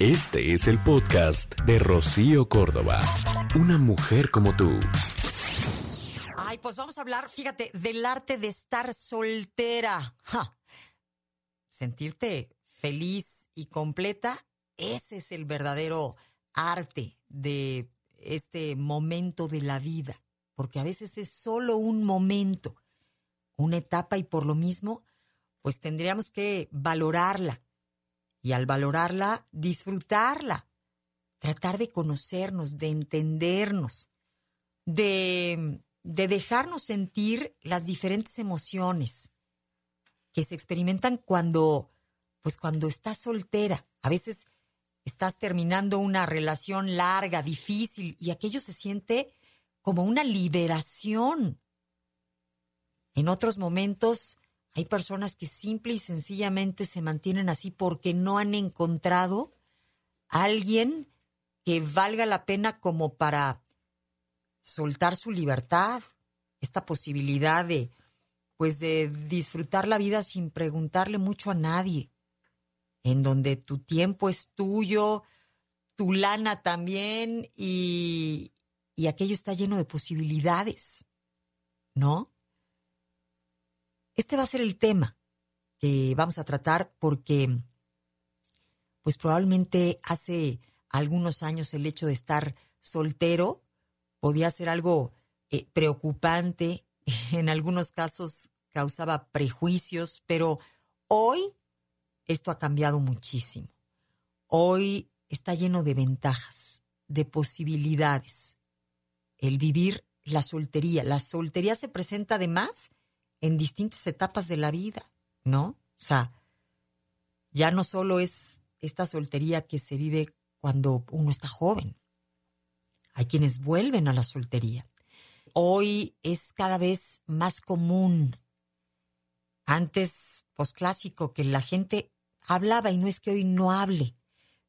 Este es el podcast de Rocío Córdoba. Una mujer como tú. Ay, pues vamos a hablar, fíjate, del arte de estar soltera. Sentirte feliz y completa, ese es el verdadero arte de este momento de la vida, porque a veces es solo un momento, una etapa y por lo mismo, pues tendríamos que valorarla y al valorarla, disfrutarla, tratar de conocernos, de entendernos, de, de dejarnos sentir las diferentes emociones que se experimentan cuando, pues cuando estás soltera. A veces estás terminando una relación larga, difícil, y aquello se siente como una liberación. En otros momentos hay personas que simple y sencillamente se mantienen así porque no han encontrado a alguien que valga la pena como para soltar su libertad, esta posibilidad de pues de disfrutar la vida sin preguntarle mucho a nadie, en donde tu tiempo es tuyo, tu lana también y, y aquello está lleno de posibilidades, ¿no? Este va a ser el tema que vamos a tratar porque, pues probablemente hace algunos años el hecho de estar soltero podía ser algo eh, preocupante, en algunos casos causaba prejuicios, pero hoy esto ha cambiado muchísimo. Hoy está lleno de ventajas, de posibilidades. El vivir la soltería. La soltería se presenta además en distintas etapas de la vida, ¿no? O sea, ya no solo es esta soltería que se vive cuando uno está joven. Hay quienes vuelven a la soltería. Hoy es cada vez más común. Antes, posclásico, que la gente hablaba y no es que hoy no hable,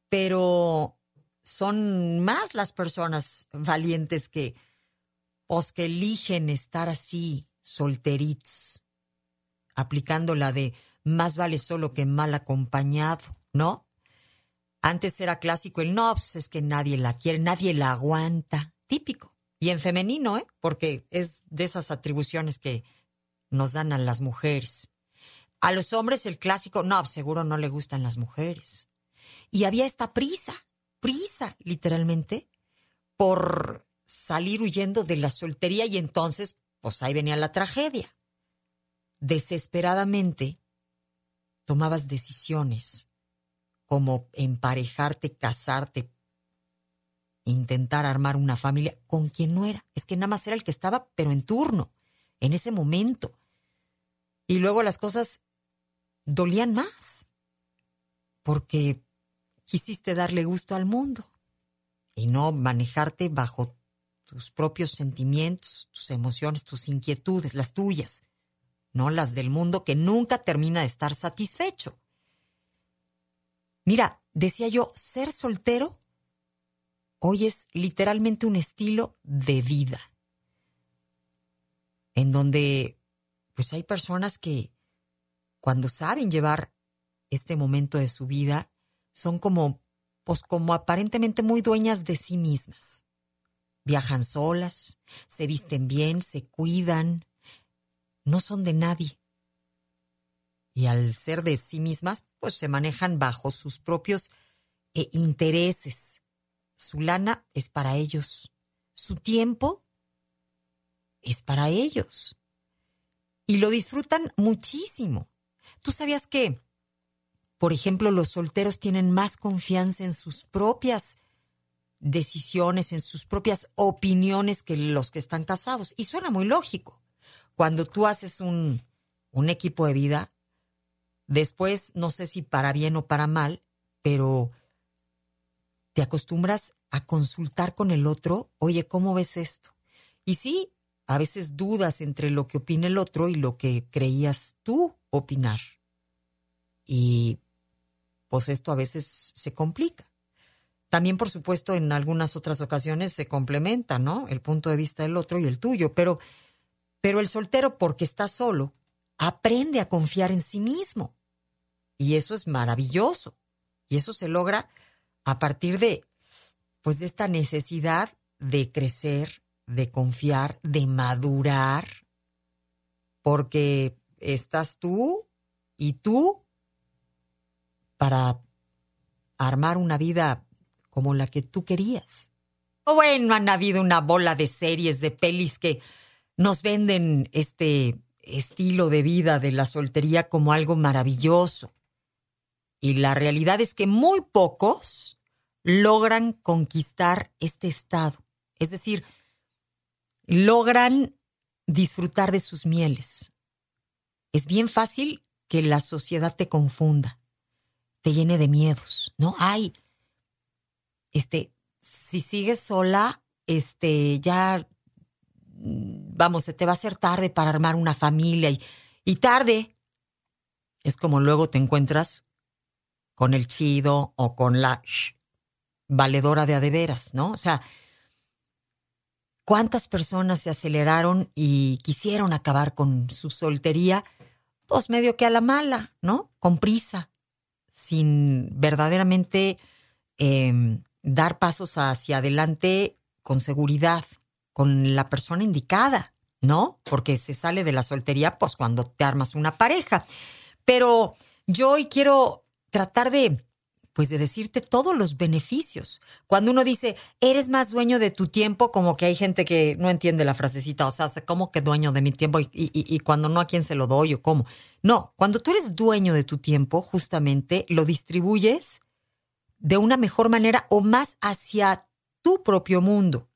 pero son más las personas valientes que, pues, que eligen estar así, solteritos, aplicando la de más vale solo que mal acompañado, ¿no? Antes era clásico el no, pues es que nadie la quiere, nadie la aguanta, típico. Y en femenino, ¿eh? Porque es de esas atribuciones que nos dan a las mujeres. A los hombres el clásico, no, pues seguro no le gustan las mujeres. Y había esta prisa, prisa, literalmente, por salir huyendo de la soltería y entonces pues ahí venía la tragedia. Desesperadamente tomabas decisiones como emparejarte, casarte, intentar armar una familia con quien no era. Es que nada más era el que estaba, pero en turno, en ese momento. Y luego las cosas dolían más, porque quisiste darle gusto al mundo y no manejarte bajo tus propios sentimientos, tus emociones, tus inquietudes, las tuyas, no las del mundo que nunca termina de estar satisfecho. Mira, decía yo, ser soltero hoy es literalmente un estilo de vida, en donde pues hay personas que cuando saben llevar este momento de su vida son como pues como aparentemente muy dueñas de sí mismas viajan solas, se visten bien, se cuidan, no son de nadie. Y al ser de sí mismas, pues se manejan bajo sus propios eh, intereses. Su lana es para ellos, su tiempo es para ellos. Y lo disfrutan muchísimo. ¿Tú sabías que, por ejemplo, los solteros tienen más confianza en sus propias decisiones, en sus propias opiniones que los que están casados. Y suena muy lógico. Cuando tú haces un, un equipo de vida, después, no sé si para bien o para mal, pero te acostumbras a consultar con el otro, oye, ¿cómo ves esto? Y sí, a veces dudas entre lo que opina el otro y lo que creías tú opinar. Y pues esto a veces se complica. También, por supuesto, en algunas otras ocasiones se complementa, ¿no? El punto de vista del otro y el tuyo, pero, pero el soltero, porque está solo, aprende a confiar en sí mismo. Y eso es maravilloso. Y eso se logra a partir de, pues de esta necesidad de crecer, de confiar, de madurar, porque estás tú y tú para armar una vida como la que tú querías. O bueno, han habido una bola de series, de pelis que nos venden este estilo de vida de la soltería como algo maravilloso. Y la realidad es que muy pocos logran conquistar este estado. Es decir, logran disfrutar de sus mieles. Es bien fácil que la sociedad te confunda, te llene de miedos, ¿no? Ay, este, si sigues sola, este, ya, vamos, se te va a hacer tarde para armar una familia y, y tarde. Es como luego te encuentras con el chido o con la valedora de adeveras, ¿no? O sea, ¿cuántas personas se aceleraron y quisieron acabar con su soltería? Pues medio que a la mala, ¿no? Con prisa, sin verdaderamente em, dar pasos hacia adelante con seguridad, con la persona indicada, ¿no? Porque se sale de la soltería, pues cuando te armas una pareja. Pero yo hoy quiero tratar de, pues de decirte todos los beneficios. Cuando uno dice, eres más dueño de tu tiempo, como que hay gente que no entiende la frasecita, o sea, ¿cómo que dueño de mi tiempo? Y, y cuando no, ¿a quién se lo doy o cómo? No, cuando tú eres dueño de tu tiempo, justamente lo distribuyes de una mejor manera o más hacia tu propio mundo.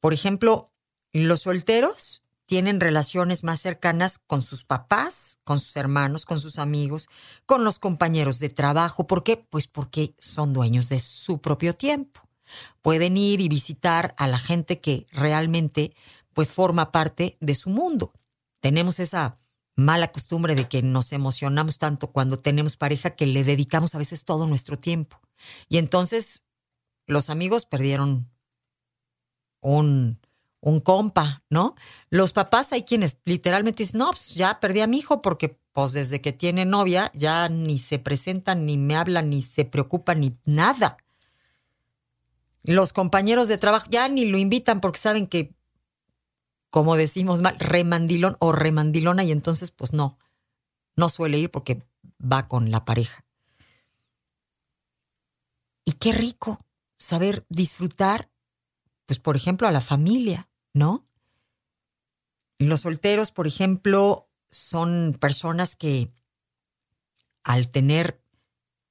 Por ejemplo, los solteros tienen relaciones más cercanas con sus papás, con sus hermanos, con sus amigos, con los compañeros de trabajo. ¿Por qué? Pues porque son dueños de su propio tiempo. Pueden ir y visitar a la gente que realmente pues forma parte de su mundo. Tenemos esa mala costumbre de que nos emocionamos tanto cuando tenemos pareja que le dedicamos a veces todo nuestro tiempo. Y entonces los amigos perdieron un, un compa, ¿no? Los papás hay quienes literalmente dicen, no, pues ya perdí a mi hijo porque pues desde que tiene novia ya ni se presentan, ni me hablan, ni se preocupan, ni nada. Los compañeros de trabajo ya ni lo invitan porque saben que, como decimos mal, remandilón o remandilona y entonces pues no, no suele ir porque va con la pareja. Y qué rico saber disfrutar, pues por ejemplo, a la familia, ¿no? Los solteros, por ejemplo, son personas que al tener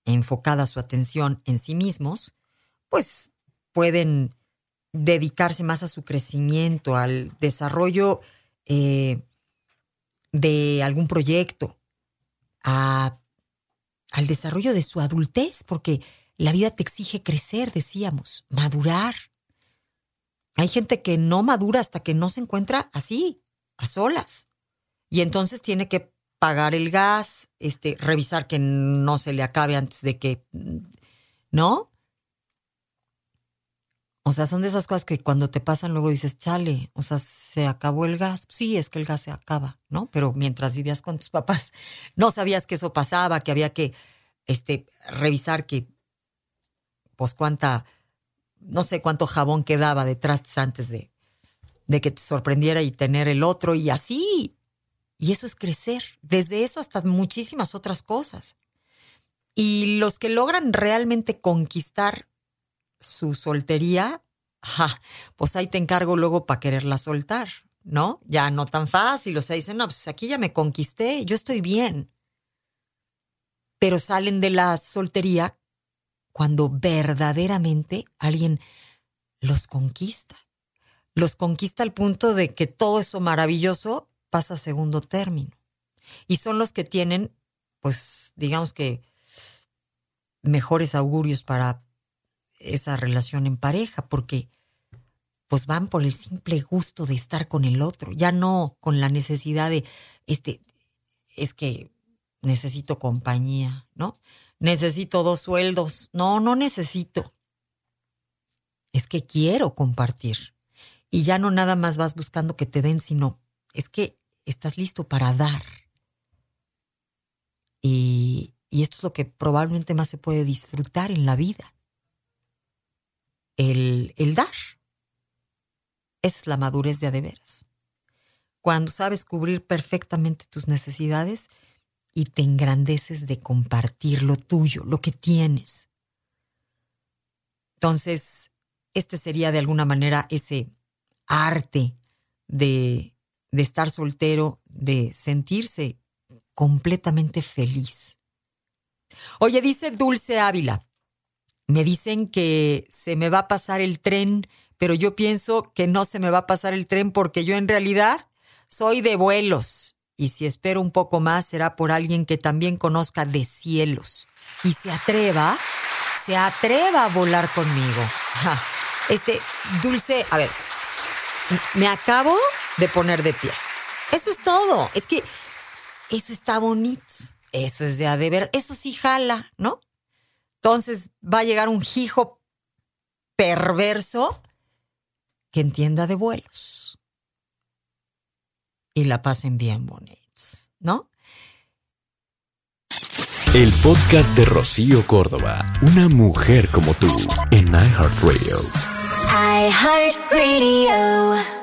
enfocada su atención en sí mismos, pues pueden dedicarse más a su crecimiento, al desarrollo eh, de algún proyecto, a, al desarrollo de su adultez, porque la vida te exige crecer, decíamos, madurar. Hay gente que no madura hasta que no se encuentra así, a solas. Y entonces tiene que pagar el gas, este, revisar que no se le acabe antes de que, ¿no? O sea, son de esas cosas que cuando te pasan luego dices, chale, o sea, se acabó el gas. Sí, es que el gas se acaba, ¿no? Pero mientras vivías con tus papás, no sabías que eso pasaba, que había que, este, revisar que, pues cuánta no sé cuánto jabón quedaba detrás antes de, de que te sorprendiera y tener el otro y así. Y eso es crecer, desde eso hasta muchísimas otras cosas. Y los que logran realmente conquistar su soltería, pues ahí te encargo luego para quererla soltar, ¿no? Ya no tan fácil, o sea, dicen, no, pues aquí ya me conquisté, yo estoy bien. Pero salen de la soltería cuando verdaderamente alguien los conquista. Los conquista al punto de que todo eso maravilloso pasa a segundo término. Y son los que tienen, pues, digamos que, mejores augurios para esa relación en pareja, porque pues van por el simple gusto de estar con el otro, ya no con la necesidad de, este, es que necesito compañía, ¿no? Necesito dos sueldos. No, no necesito. Es que quiero compartir. Y ya no nada más vas buscando que te den, sino es que estás listo para dar. Y, y esto es lo que probablemente más se puede disfrutar en la vida. el, el dar. Es la madurez de a de veras. Cuando sabes cubrir perfectamente tus necesidades y te engrandeces de compartir lo tuyo, lo que tienes. Entonces, este sería de alguna manera ese arte de, de estar soltero, de sentirse completamente feliz. Oye, dice Dulce Ávila, me dicen que se me va a pasar el tren, pero yo pienso que no se me va a pasar el tren porque yo en realidad soy de vuelos. Y si espero un poco más será por alguien que también conozca de cielos y se atreva, se atreva a volar conmigo. Este, Dulce, a ver, me acabo de poner de pie. Eso es todo. Es que eso está bonito. Eso es de a. Eso sí jala, ¿no? Entonces va a llegar un hijo perverso que entienda de vuelos. Y la pasen bien bonitos, ¿no? El podcast de Rocío Córdoba, una mujer como tú, en iHeartRadio. iHeartRadio.